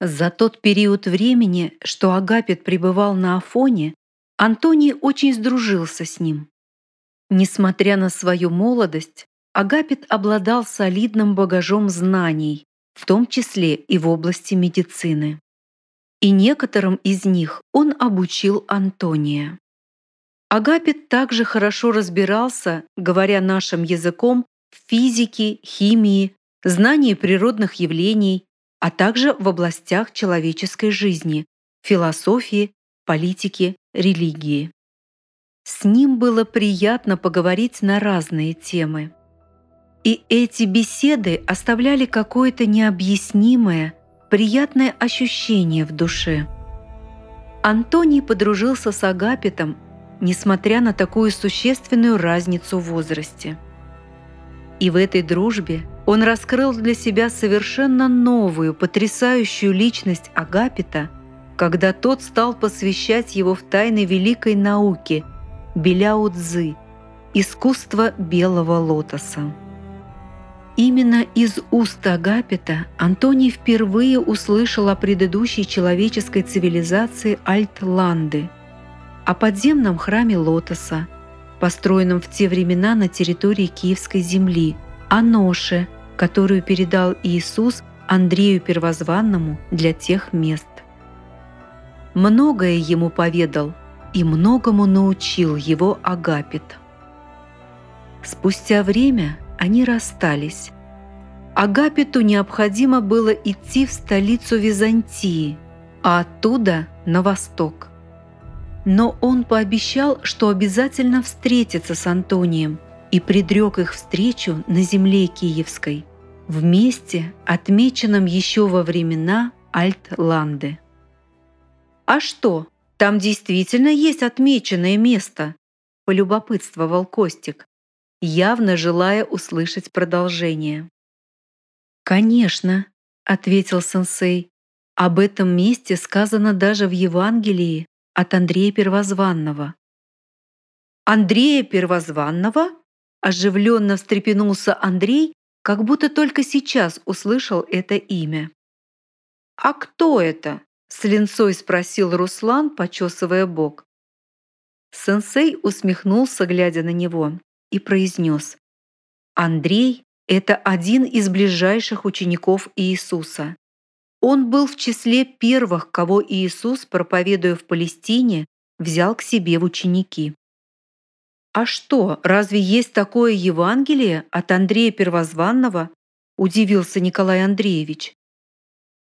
За тот период времени, что Агапит пребывал на Афоне, Антоний очень сдружился с ним. Несмотря на свою молодость, Агапит обладал солидным багажом знаний, в том числе и в области медицины. И некоторым из них он обучил Антония. Агапит также хорошо разбирался, говоря нашим языком, в физике, химии, знании природных явлений, а также в областях человеческой жизни, философии, политики, религии. С ним было приятно поговорить на разные темы. И эти беседы оставляли какое-то необъяснимое, приятное ощущение в душе. Антоний подружился с Агапитом, несмотря на такую существенную разницу в возрасте. И в этой дружбе он раскрыл для себя совершенно новую, потрясающую личность Агапита, когда тот стал посвящать его в тайны великой науки Беляо Цзы, искусство белого лотоса. Именно из уст Агапита Антоний впервые услышал о предыдущей человеческой цивилизации Альтланды, о подземном храме лотоса, построенном в те времена на территории Киевской земли, о ноше, которую передал Иисус Андрею Первозванному для тех мест. Многое ему поведал и многому научил его Агапит. Спустя время они расстались. Агапиту необходимо было идти в столицу Византии, а оттуда на восток. Но он пообещал, что обязательно встретится с Антонием и предрек их встречу на земле Киевской, в месте, отмеченном еще во времена Альтланды. «А что, там действительно есть отмеченное место?» – полюбопытствовал Костик, явно желая услышать продолжение. «Конечно», — ответил сенсей. «Об этом месте сказано даже в Евангелии от Андрея Первозванного». «Андрея Первозванного?» Оживленно встрепенулся Андрей, как будто только сейчас услышал это имя. «А кто это?» — с линцой спросил Руслан, почесывая бок. Сенсей усмехнулся, глядя на него и произнес «Андрей – это один из ближайших учеников Иисуса. Он был в числе первых, кого Иисус, проповедуя в Палестине, взял к себе в ученики. «А что, разве есть такое Евангелие от Андрея Первозванного?» – удивился Николай Андреевич.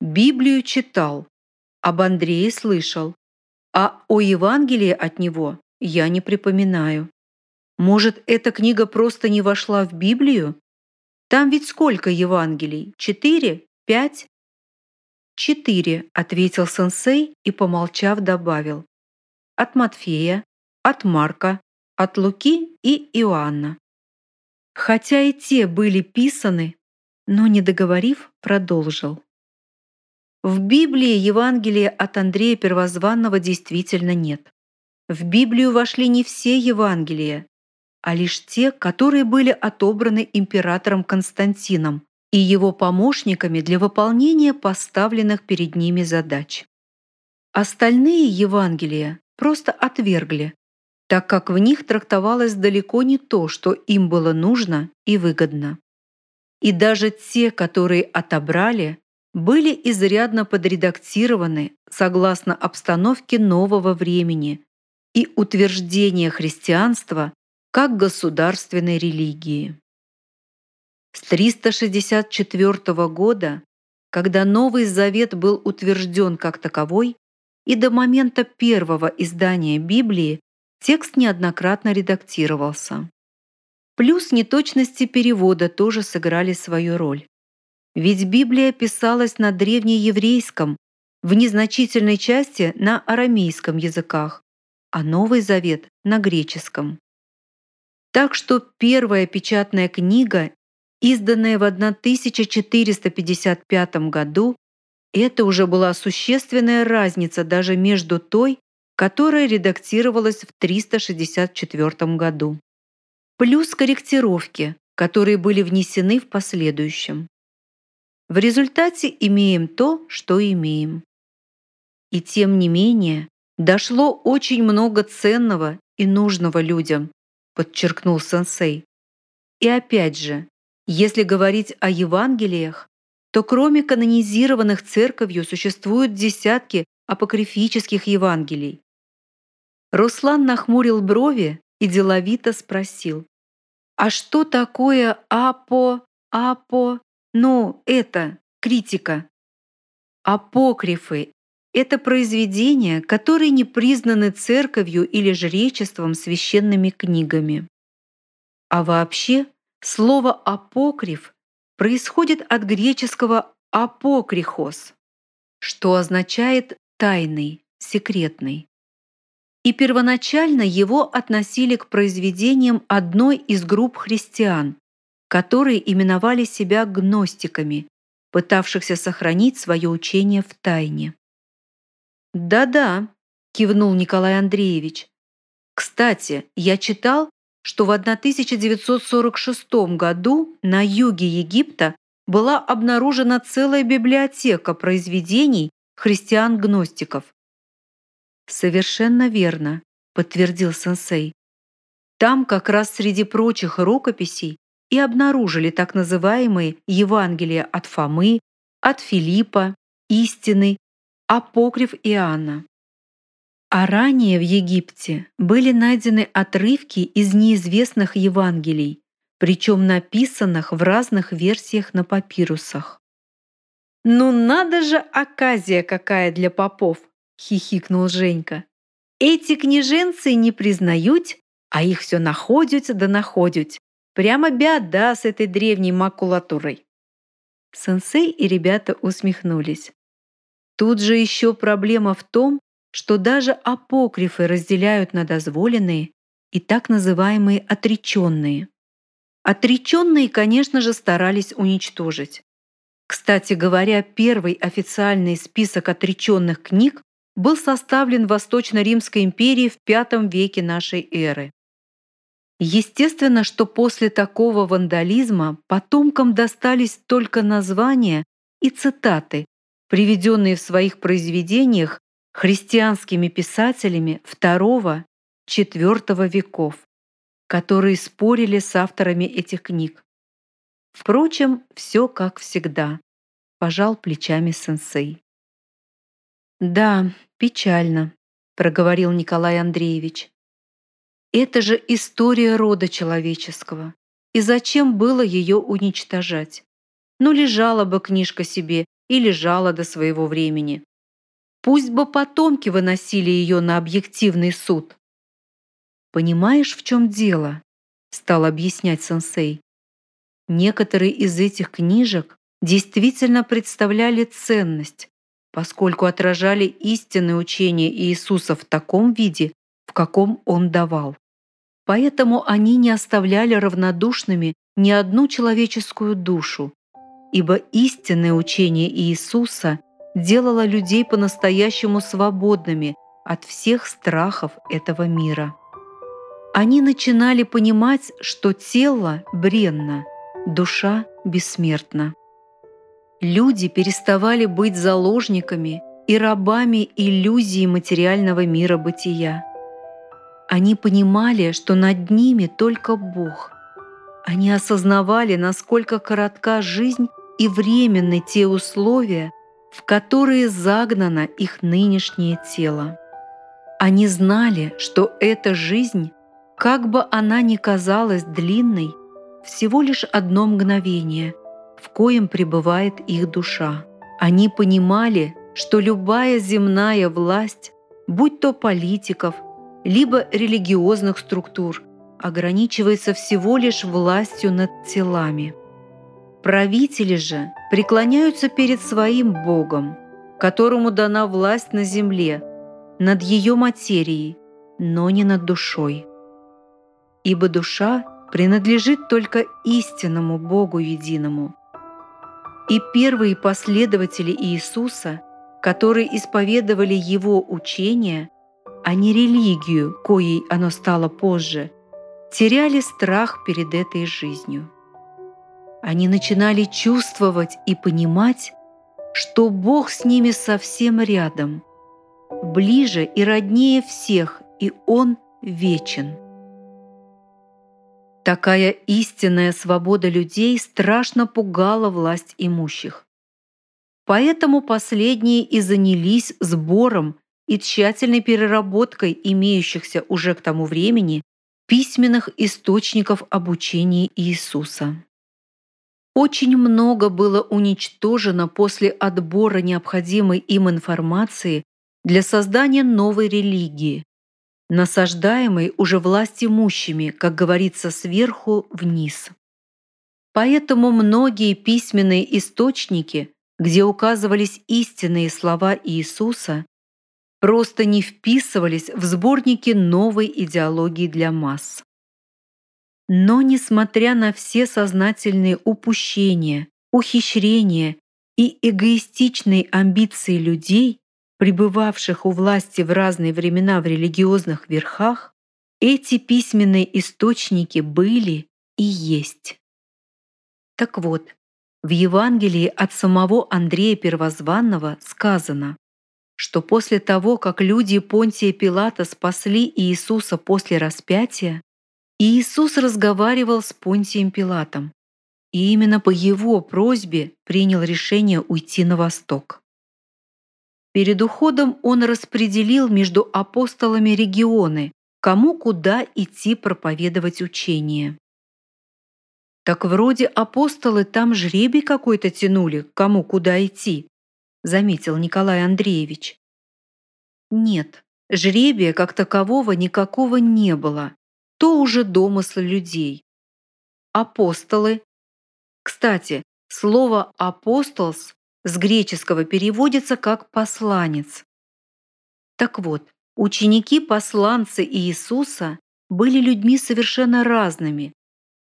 «Библию читал, об Андрее слышал, а о Евангелии от него я не припоминаю. Может, эта книга просто не вошла в Библию? Там ведь сколько Евангелий? Четыре? Пять? Четыре, ответил сенсей и, помолчав, добавил. От Матфея, от Марка, от Луки и Иоанна. Хотя и те были писаны, но, не договорив, продолжил. В Библии Евангелия от Андрея Первозванного действительно нет. В Библию вошли не все Евангелия, а лишь те, которые были отобраны императором Константином и его помощниками для выполнения поставленных перед ними задач. Остальные Евангелия просто отвергли, так как в них трактовалось далеко не то, что им было нужно и выгодно. И даже те, которые отобрали, были изрядно подредактированы согласно обстановке нового времени и утверждения христианства как государственной религии. С 364 года, когда Новый Завет был утвержден как таковой, и до момента первого издания Библии текст неоднократно редактировался. Плюс неточности перевода тоже сыграли свою роль. Ведь Библия писалась на древнееврейском, в незначительной части на арамейском языках, а Новый Завет — на греческом. Так что первая печатная книга, изданная в 1455 году, это уже была существенная разница даже между той, которая редактировалась в 364 году. Плюс корректировки, которые были внесены в последующем. В результате имеем то, что имеем. И тем не менее, дошло очень много ценного и нужного людям, подчеркнул сенсей. И опять же, если говорить о Евангелиях, то кроме канонизированных церковью существуют десятки апокрифических Евангелий. Руслан нахмурил брови и деловито спросил. «А что такое апо... апо... ну, это, критика?» Апокрифы – это произведения, которые не признаны церковью или жречеством священными книгами. А вообще, слово «апокриф» происходит от греческого «апокрихос», что означает «тайный», «секретный» и первоначально его относили к произведениям одной из групп христиан, которые именовали себя гностиками, пытавшихся сохранить свое учение в тайне. «Да-да», — кивнул Николай Андреевич. «Кстати, я читал, что в 1946 году на юге Египта была обнаружена целая библиотека произведений христиан-гностиков. «Совершенно верно», — подтвердил сенсей. Там как раз среди прочих рукописей и обнаружили так называемые Евангелия от Фомы, от Филиппа, Истины, Апокриф Иоанна. А ранее в Египте были найдены отрывки из неизвестных Евангелий, причем написанных в разных версиях на папирусах. «Ну надо же оказия какая для попов!» — хихикнул Женька. «Эти княженцы не признают, а их все находят да находят. Прямо беда с этой древней макулатурой». Сенсей и ребята усмехнулись. Тут же еще проблема в том, что даже апокрифы разделяют на дозволенные и так называемые отреченные. Отреченные, конечно же, старались уничтожить. Кстати говоря, первый официальный список отреченных книг был составлен в Восточно-Римской империи в V веке нашей эры. Естественно, что после такого вандализма потомкам достались только названия и цитаты, приведенные в своих произведениях христианскими писателями II-IV веков, которые спорили с авторами этих книг. Впрочем, все как всегда, пожал плечами сенсей. Да, печально, проговорил Николай Андреевич. Это же история рода человеческого. И зачем было ее уничтожать? Ну, лежала бы книжка себе и лежала до своего времени. Пусть бы потомки выносили ее на объективный суд. «Понимаешь, в чем дело?» — стал объяснять сенсей. Некоторые из этих книжек действительно представляли ценность, поскольку отражали истинное учение Иисуса в таком виде, в каком Он давал. Поэтому они не оставляли равнодушными ни одну человеческую душу, ибо истинное учение Иисуса делало людей по-настоящему свободными от всех страхов этого мира. Они начинали понимать, что тело бренно, душа бессмертна. Люди переставали быть заложниками и рабами иллюзии материального мира бытия. Они понимали, что над ними только Бог. Они осознавали, насколько коротка жизнь и временны те условия, в которые загнано их нынешнее тело. Они знали, что эта жизнь, как бы она ни казалась длинной, всего лишь одно мгновение, в коем пребывает их душа. Они понимали, что любая земная власть, будь то политиков, либо религиозных структур, ограничивается всего лишь властью над телами. Правители же преклоняются перед своим Богом, которому дана власть на земле, над ее материей, но не над душой. Ибо душа принадлежит только истинному Богу единому, и первые последователи Иисуса, которые исповедовали Его учение, а не религию, коей оно стало позже, теряли страх перед этой жизнью. они начинали чувствовать и понимать, что Бог с ними совсем рядом, ближе и роднее всех, и Он вечен. Такая истинная свобода людей страшно пугала власть имущих. Поэтому последние и занялись сбором и тщательной переработкой имеющихся уже к тому времени письменных источников обучения Иисуса. Очень много было уничтожено после отбора необходимой им информации для создания новой религии, насаждаемой уже власть имущими, как говорится, сверху вниз. Поэтому многие письменные источники, где указывались истинные слова Иисуса, просто не вписывались в сборники новой идеологии для масс. Но, несмотря на все сознательные упущения, ухищрения и эгоистичные амбиции людей, пребывавших у власти в разные времена в религиозных верхах, эти письменные источники были и есть. Так вот, в Евангелии от самого Андрея Первозванного сказано, что после того, как люди Понтия Пилата спасли Иисуса после распятия, Иисус разговаривал с Понтием Пилатом, и именно по его просьбе принял решение уйти на восток. Перед уходом он распределил между апостолами регионы, кому куда идти проповедовать учение. Так вроде апостолы там жребий какой-то тянули, кому куда идти, заметил Николай Андреевич. Нет, жребия как такового никакого не было. То уже домыслы людей. Апостолы. Кстати, слово «апостолс» с греческого переводится как «посланец». Так вот, ученики-посланцы Иисуса были людьми совершенно разными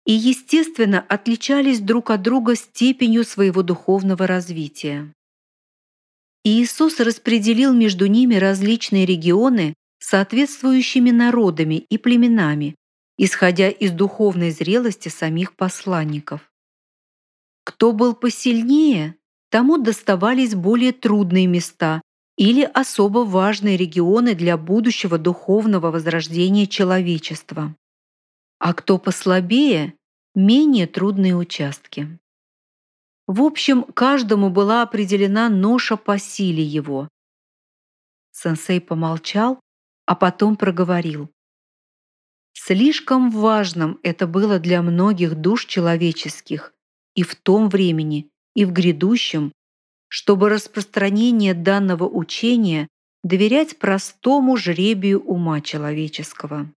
и, естественно, отличались друг от друга степенью своего духовного развития. Иисус распределил между ними различные регионы соответствующими народами и племенами, исходя из духовной зрелости самих посланников. Кто был посильнее, тому доставались более трудные места или особо важные регионы для будущего духовного возрождения человечества. А кто послабее, менее трудные участки. В общем, каждому была определена ноша по силе его. Сенсей помолчал, а потом проговорил. Слишком важным это было для многих душ человеческих и в том времени, и в грядущем, чтобы распространение данного учения доверять простому жребию ума человеческого.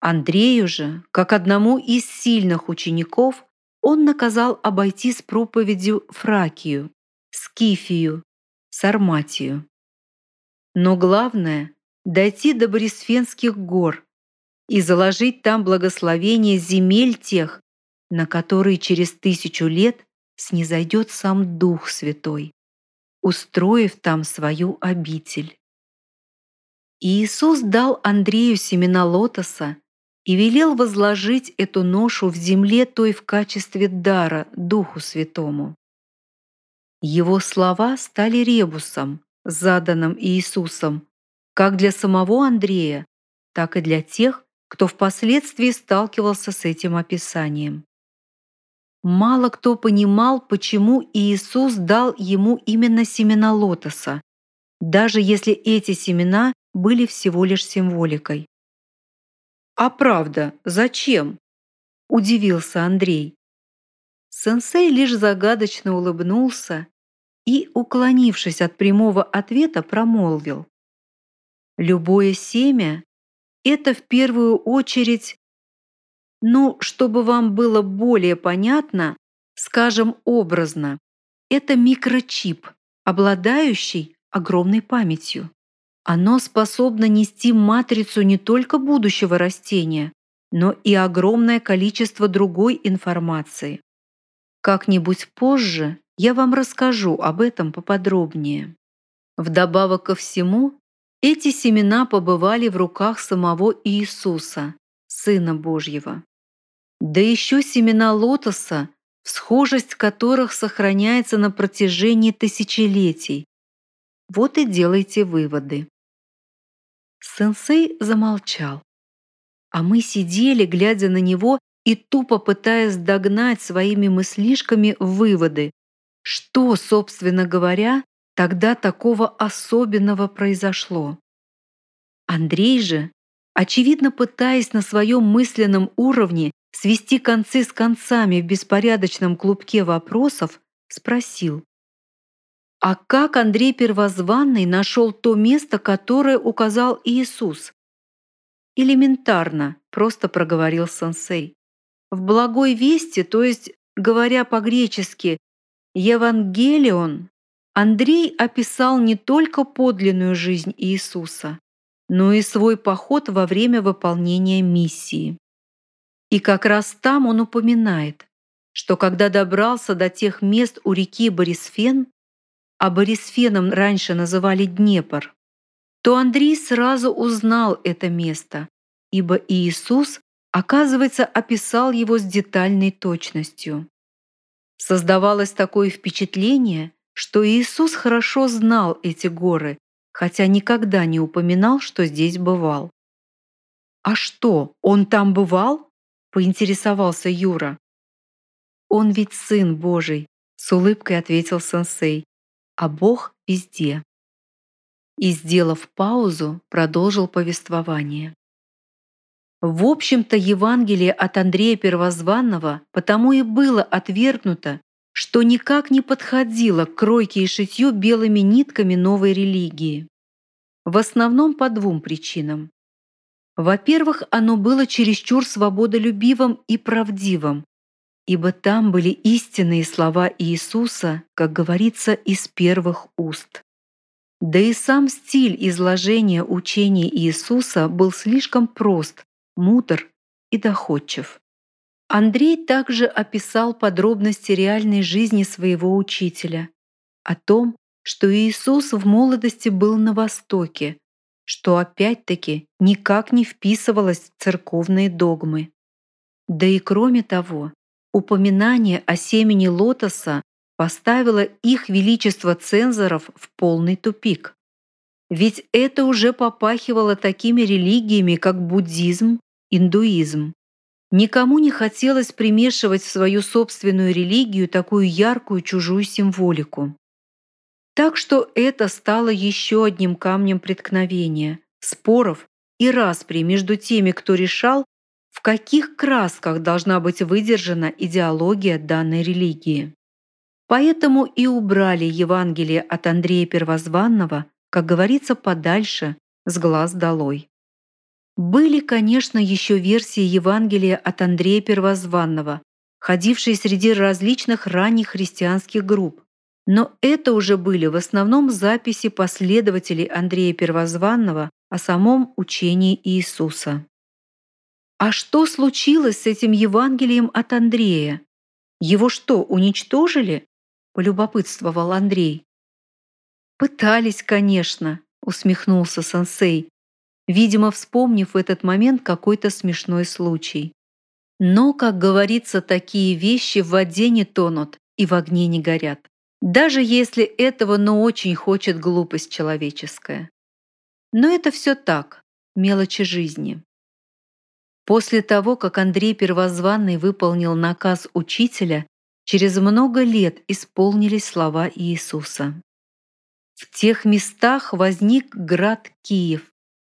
Андрею же, как одному из сильных учеников, он наказал обойти с проповедью Фракию, Скифию, Сарматию. Но главное — дойти до Борисфенских гор и заложить там благословение земель тех, на которые через тысячу лет снизойдет сам Дух Святой, устроив там свою обитель. Иисус дал Андрею семена лотоса и велел возложить эту ношу в земле той в качестве дара Духу Святому. Его слова стали ребусом, заданным Иисусом, как для самого Андрея, так и для тех, кто впоследствии сталкивался с этим описанием. Мало кто понимал, почему Иисус дал ему именно семена лотоса, даже если эти семена были всего лишь символикой. «А правда, зачем?» – удивился Андрей. Сенсей лишь загадочно улыбнулся и, уклонившись от прямого ответа, промолвил. «Любое семя – это в первую очередь, ну, чтобы вам было более понятно, скажем образно, это микрочип, обладающий огромной памятью. Оно способно нести матрицу не только будущего растения, но и огромное количество другой информации. Как-нибудь позже я вам расскажу об этом поподробнее. Вдобавок ко всему, эти семена побывали в руках самого Иисуса, Сына Божьего. Да еще семена лотоса, схожесть которых сохраняется на протяжении тысячелетий. Вот и делайте выводы. Сенсей замолчал. А мы сидели, глядя на него и тупо пытаясь догнать своими мыслишками выводы, что, собственно говоря, тогда такого особенного произошло. Андрей же, очевидно пытаясь на своем мысленном уровне свести концы с концами в беспорядочном клубке вопросов, спросил. А как Андрей Первозванный нашел то место, которое указал Иисус? Элементарно, просто проговорил сенсей. В благой вести, то есть, говоря по-гречески, Евангелион, Андрей описал не только подлинную жизнь Иисуса, но и свой поход во время выполнения миссии. И как раз там он упоминает, что когда добрался до тех мест у реки Борисфен, а Борисфеном раньше называли Днепр, то Андрей сразу узнал это место, ибо Иисус, оказывается, описал его с детальной точностью. Создавалось такое впечатление, что Иисус хорошо знал эти горы, хотя никогда не упоминал, что здесь бывал. «А что, он там бывал?» — поинтересовался Юра. «Он ведь Сын Божий», — с улыбкой ответил сенсей, «а Бог везде». И, сделав паузу, продолжил повествование. В общем-то, Евангелие от Андрея Первозванного потому и было отвергнуто, что никак не подходило к кройке и шитью белыми нитками новой религии. В основном по двум причинам. Во-первых, оно было чересчур свободолюбивым и правдивым, ибо там были истинные слова Иисуса, как говорится, из первых уст. Да и сам стиль изложения учения Иисуса был слишком прост, мудр и доходчив. Андрей также описал подробности реальной жизни своего учителя, о том, что Иисус в молодости был на Востоке, что опять-таки никак не вписывалось в церковные догмы. Да и кроме того, упоминание о семени лотоса поставило их величество цензоров в полный тупик. Ведь это уже попахивало такими религиями, как буддизм, индуизм. Никому не хотелось примешивать в свою собственную религию такую яркую чужую символику. Так что это стало еще одним камнем преткновения, споров и распри между теми, кто решал, в каких красках должна быть выдержана идеология данной религии. Поэтому и убрали Евангелие от Андрея Первозванного, как говорится, подальше, с глаз долой. Были, конечно, еще версии Евангелия от Андрея Первозванного, ходившие среди различных ранних христианских групп, но это уже были в основном записи последователей Андрея Первозванного о самом учении Иисуса. А что случилось с этим Евангелием от Андрея? Его что, уничтожили? полюбопытствовал Андрей. Пытались, конечно, усмехнулся сенсей, видимо, вспомнив в этот момент какой-то смешной случай. Но, как говорится, такие вещи в воде не тонут и в огне не горят даже если этого, но очень хочет глупость человеческая. Но это все так, мелочи жизни. После того, как Андрей Первозванный выполнил наказ учителя, через много лет исполнились слова Иисуса. В тех местах возник град Киев,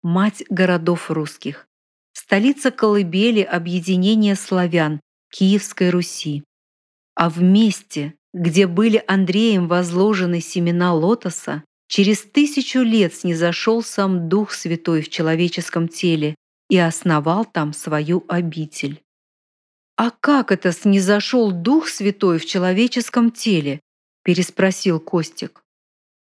мать городов русских, столица колыбели объединения славян Киевской Руси. А вместе где были Андреем возложены семена лотоса, через тысячу лет снизошел сам Дух Святой в человеческом теле и основал там свою обитель. «А как это снизошел Дух Святой в человеческом теле?» – переспросил Костик.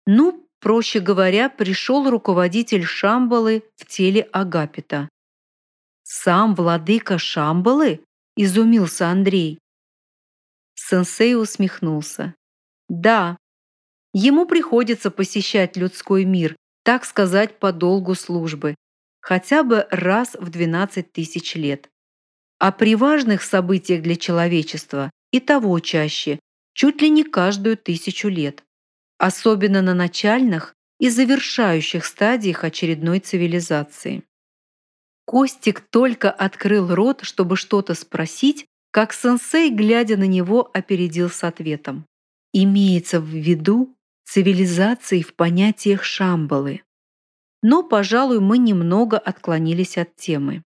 «Ну, проще говоря, пришел руководитель Шамбалы в теле Агапита». «Сам владыка Шамбалы?» – изумился Андрей. Сенсей усмехнулся. Да, ему приходится посещать людской мир, так сказать, по долгу службы, хотя бы раз в 12 тысяч лет. а при важных событиях для человечества и того чаще, чуть ли не каждую тысячу лет, особенно на начальных и завершающих стадиях очередной цивилизации. Костик только открыл рот, чтобы что-то спросить, как сенсей, глядя на него, опередил с ответом. Имеется в виду цивилизации в понятиях Шамбалы. Но, пожалуй, мы немного отклонились от темы.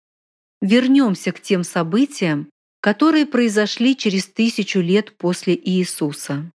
Вернемся к тем событиям, которые произошли через тысячу лет после Иисуса.